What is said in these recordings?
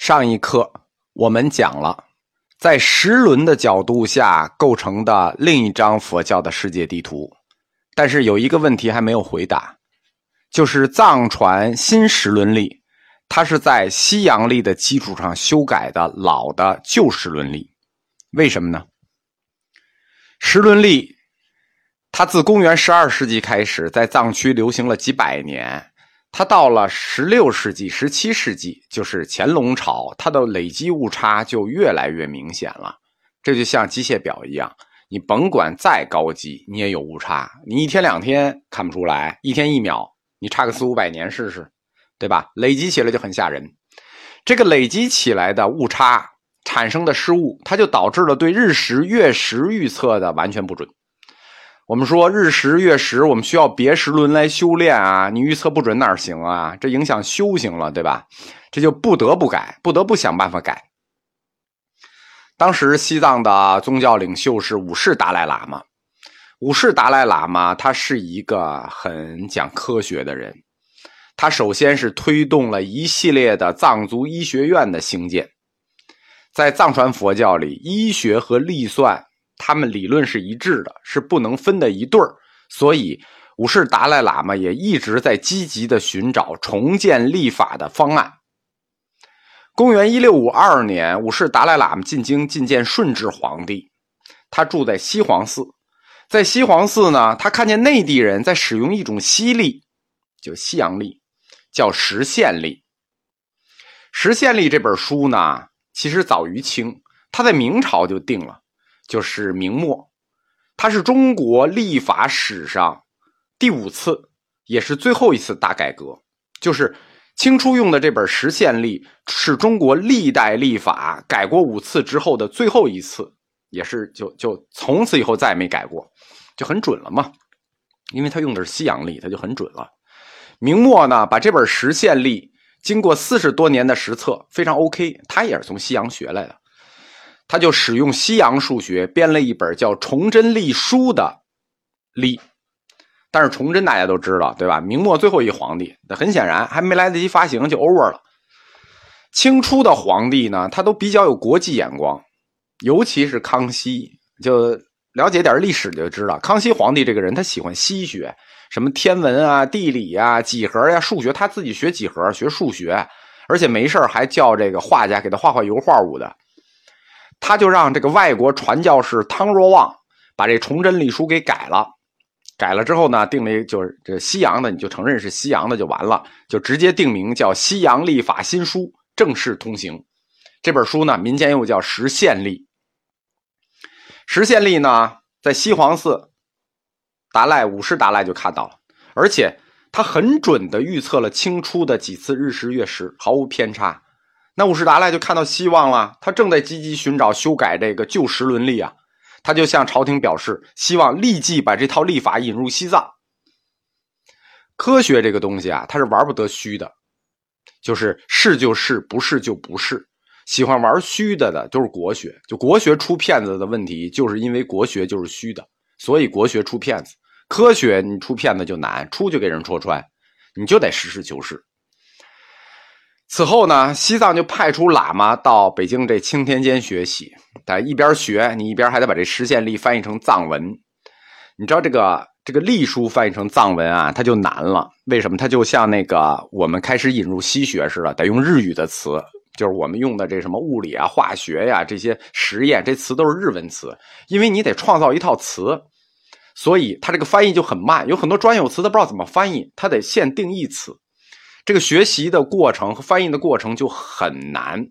上一课我们讲了，在十轮的角度下构成的另一张佛教的世界地图，但是有一个问题还没有回答，就是藏传新十轮历，它是在西洋历的基础上修改的老的旧十轮历，为什么呢？十轮历它自公元十二世纪开始在藏区流行了几百年。它到了十六世纪、十七世纪，就是乾隆朝，它的累积误差就越来越明显了。这就像机械表一样，你甭管再高级，你也有误差。你一天两天看不出来，一天一秒，你差个四五百年试试，对吧？累积起来就很吓人。这个累积起来的误差产生的失误，它就导致了对日食、月食预测的完全不准。我们说日食月食，我们需要别时轮来修炼啊！你预测不准哪行啊？这影响修行了，对吧？这就不得不改，不得不想办法改。当时西藏的宗教领袖是五世达赖喇嘛，五世达赖喇嘛他是一个很讲科学的人，他首先是推动了一系列的藏族医学院的兴建，在藏传佛教里，医学和历算。他们理论是一致的，是不能分的一对儿，所以五世达赖喇嘛也一直在积极的寻找重建历法的方案。公元一六五二年，五世达赖喇嘛进京觐见顺治皇帝，他住在西黄寺，在西黄寺呢，他看见内地人在使用一种西历，就西洋历，叫实现历。实现历这本书呢，其实早于清，他在明朝就定了。就是明末，它是中国历法史上第五次，也是最后一次大改革。就是清初用的这本实现历，是中国历代历法改过五次之后的最后一次，也是就就从此以后再也没改过，就很准了嘛。因为他用的是西洋历，他就很准了。明末呢，把这本实现历经过四十多年的实测，非常 OK。他也是从西洋学来的。他就使用西洋数学编了一本叫《崇祯历书》的历，但是崇祯大家都知道，对吧？明末最后一皇帝，那很显然还没来得及发行就 over 了。清初的皇帝呢，他都比较有国际眼光，尤其是康熙，就了解点历史就知道，康熙皇帝这个人他喜欢西学，什么天文啊、地理啊、几何呀、数学，他自己学几何、学数学，而且没事还叫这个画家给他画画油画物的。他就让这个外国传教士汤若望把这《崇祯历书》给改了，改了之后呢，定了就是这西洋的，你就承认是西洋的就完了，就直接定名叫《西洋历法新书》，正式通行。这本书呢，民间又叫《实现历》。实现历呢，在西黄寺达赖五世达赖就看到了，而且他很准的预测了清初的几次日食月食，毫无偏差。那五世达赖就看到希望了，他正在积极寻找修改这个旧时伦理啊，他就向朝廷表示，希望立即把这套历法引入西藏。科学这个东西啊，它是玩不得虚的，就是是就是，不是就不是。喜欢玩虚的的都是国学，就国学出骗子的问题，就是因为国学就是虚的，所以国学出骗子。科学你出骗子就难，出去给人戳穿，你就得实事求是。此后呢，西藏就派出喇嘛到北京这青天监学习。但一边学，你一边还得把这实现力翻译成藏文。你知道这个这个隶书翻译成藏文啊，它就难了。为什么？它就像那个我们开始引入西学似的，得用日语的词，就是我们用的这什么物理啊、化学呀这些实验，这词都是日文词。因为你得创造一套词，所以它这个翻译就很慢。有很多专有词，都不知道怎么翻译，它得现定义词。这个学习的过程和翻译的过程就很难，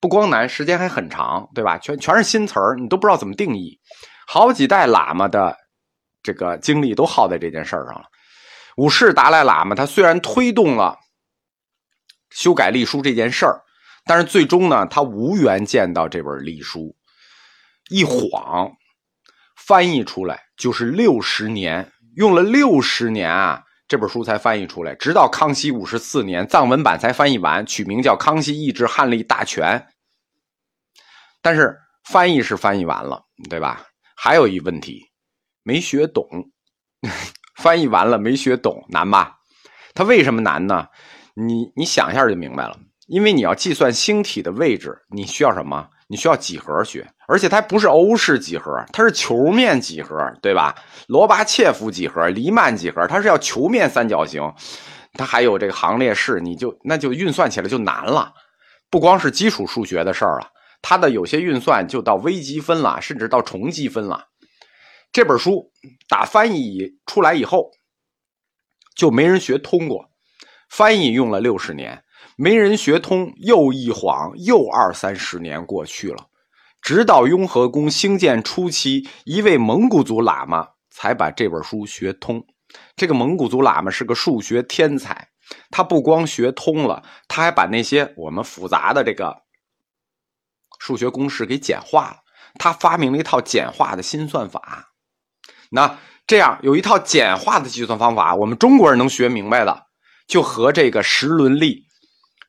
不光难，时间还很长，对吧？全全是新词儿，你都不知道怎么定义。好几代喇嘛的这个精力都耗在这件事儿上了。五世达赖喇嘛他虽然推动了修改历书这件事儿，但是最终呢，他无缘见到这本历书。一晃翻译出来就是六十年，用了六十年啊。这本书才翻译出来，直到康熙五十四年，藏文版才翻译完，取名叫《康熙译制汉历大全》。但是翻译是翻译完了，对吧？还有一问题，没学懂。翻译完了没学懂，难吧？它为什么难呢？你你想一下就明白了。因为你要计算星体的位置，你需要什么？你需要几何学，而且它不是欧式几何，它是球面几何，对吧？罗巴切夫几何、黎曼几何，它是要球面三角形，它还有这个行列式，你就那就运算起来就难了。不光是基础数学的事儿了，它的有些运算就到微积分了，甚至到重积分了。这本书打翻译出来以后，就没人学通过，翻译用了六十年。没人学通，又一晃又二三十年过去了，直到雍和宫兴建初期，一位蒙古族喇嘛才把这本书学通。这个蒙古族喇嘛是个数学天才，他不光学通了，他还把那些我们复杂的这个数学公式给简化了。他发明了一套简化的新算法。那这样有一套简化的计算方法，我们中国人能学明白的，就和这个十轮历。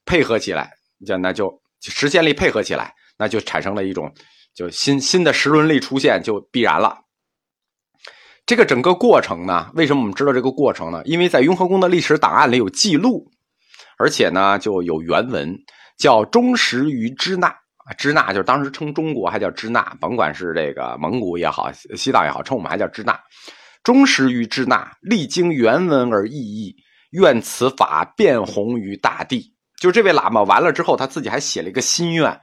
配合起来，就那就实现力配合起来，那就产生了一种就新新的时轮力出现，就必然了。这个整个过程呢，为什么我们知道这个过程呢？因为在雍和宫的历史档案里有记录，而且呢就有原文，叫忠实于支那，支那就是当时称中国还叫支那，甭管是这个蒙古也好，西藏也好，称我们还叫支那。忠实于支那，历经原文而意义，愿此法遍弘于大地。就这位喇嘛完了之后，他自己还写了一个心愿，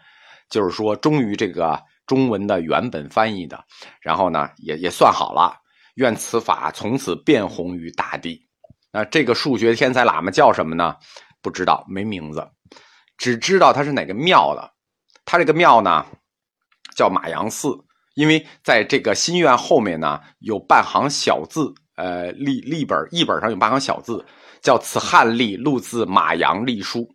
就是说终于这个中文的原本翻译的，然后呢也也算好了，愿此法从此遍红于大地。那这个数学天才喇嘛叫什么呢？不知道，没名字，只知道他是哪个庙的。他这个庙呢叫马阳寺，因为在这个心愿后面呢有半行小字，呃，立立本一本上有半行小字，叫此汉隶录自马阳隶书。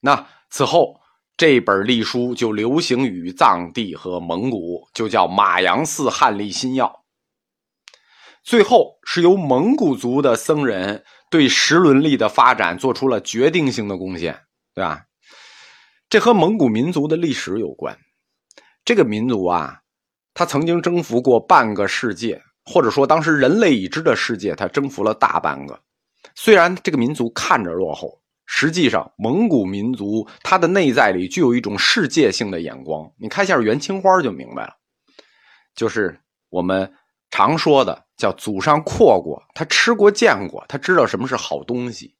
那此后，这本隶书就流行于藏地和蒙古，就叫《马阳寺汉隶新要》。最后是由蒙古族的僧人对十轮历的发展做出了决定性的贡献，对吧？这和蒙古民族的历史有关。这个民族啊，他曾经征服过半个世界，或者说当时人类已知的世界，他征服了大半个。虽然这个民族看着落后。实际上，蒙古民族它的内在里具有一种世界性的眼光。你看一下元青花就明白了，就是我们常说的叫祖上阔过，他吃过见过，他知道什么是好东西。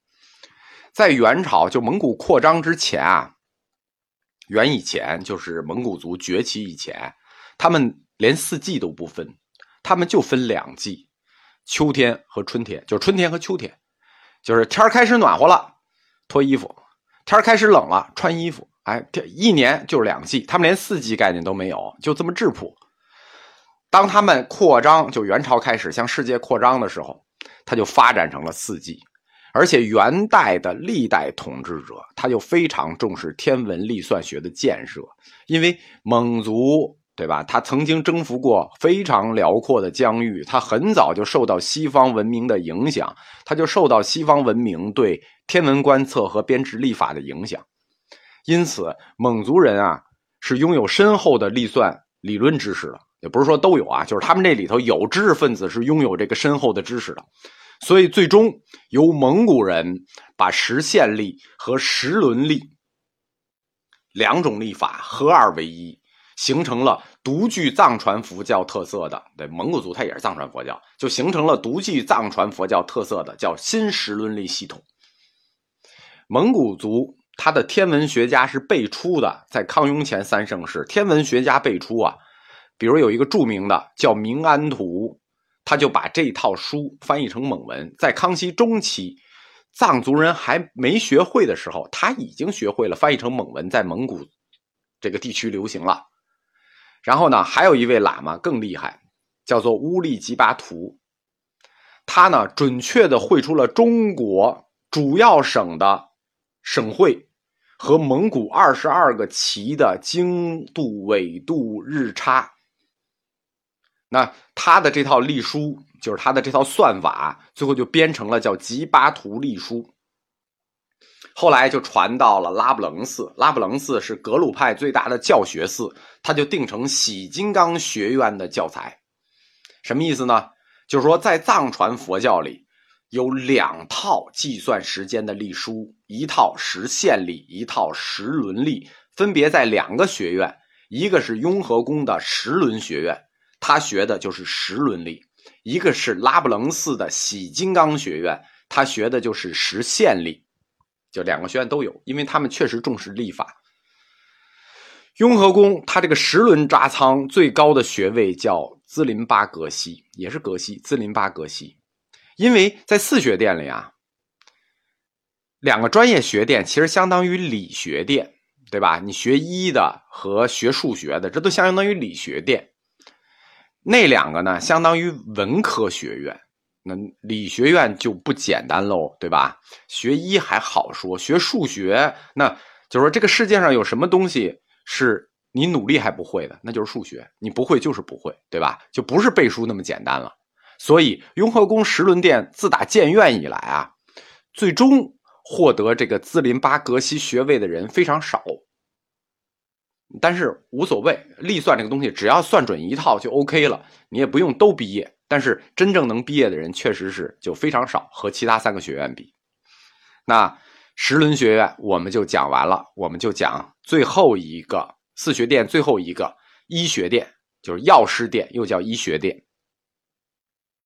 在元朝就蒙古扩张之前啊，元以前就是蒙古族崛起以前，他们连四季都不分，他们就分两季，秋天和春天，就是春天和秋天，就是天开始暖和了。脱衣服，天开始冷了，穿衣服。哎，一年就是两季，他们连四季概念都没有，就这么质朴。当他们扩张，就元朝开始向世界扩张的时候，他就发展成了四季。而且元代的历代统治者，他就非常重视天文历算学的建设，因为蒙族。对吧？他曾经征服过非常辽阔的疆域，他很早就受到西方文明的影响，他就受到西方文明对天文观测和编制历法的影响。因此，蒙族人啊是拥有深厚的历算理论知识的，也不是说都有啊，就是他们这里头有知识分子是拥有这个深厚的知识的。所以，最终由蒙古人把实现历和时轮历两种历法合二为一。形成了独具藏传佛教特色的，对蒙古族，它也是藏传佛教，就形成了独具藏传佛教特色的叫新时轮历系统。蒙古族他的天文学家是辈出的，在康雍乾三盛世，天文学家辈出啊。比如有一个著名的叫明安图，他就把这套书翻译成蒙文。在康熙中期，藏族人还没学会的时候，他已经学会了翻译成蒙文，在蒙古这个地区流行了。然后呢，还有一位喇嘛更厉害，叫做乌力吉巴图。他呢，准确的绘出了中国主要省的省会和蒙古二十二个旗的经度、纬度、日差。那他的这套历书，就是他的这套算法，最后就编成了叫《吉巴图历书》。后来就传到了拉卜楞寺，拉卜楞寺是格鲁派最大的教学寺，他就定成喜金刚学院的教材。什么意思呢？就是说，在藏传佛教里，有两套计算时间的历书，一套时线历，一套时轮历，分别在两个学院，一个是雍和宫的时轮学院，他学的就是时轮历；一个是拉卜楞寺的喜金刚学院，他学的就是时线历。就两个学院都有，因为他们确实重视历法。雍和宫它这个十轮扎仓最高的学位叫兹林巴格西，也是格西，兹林巴格西。因为在四学殿里啊，两个专业学殿其实相当于理学殿，对吧？你学医的和学数学的，这都相当于理学殿。那两个呢，相当于文科学院。那理学院就不简单喽，对吧？学医还好说，学数学，那就是说这个世界上有什么东西是你努力还不会的，那就是数学，你不会就是不会，对吧？就不是背书那么简单了。所以雍和宫十轮殿自打建院以来啊，最终获得这个兹林巴格西学位的人非常少。但是无所谓，历算这个东西，只要算准一套就 OK 了，你也不用都毕业。但是真正能毕业的人确实是就非常少，和其他三个学院比。那十轮学院我们就讲完了，我们就讲最后一个四学殿，最后一个医学殿，就是药师殿，又叫医学殿。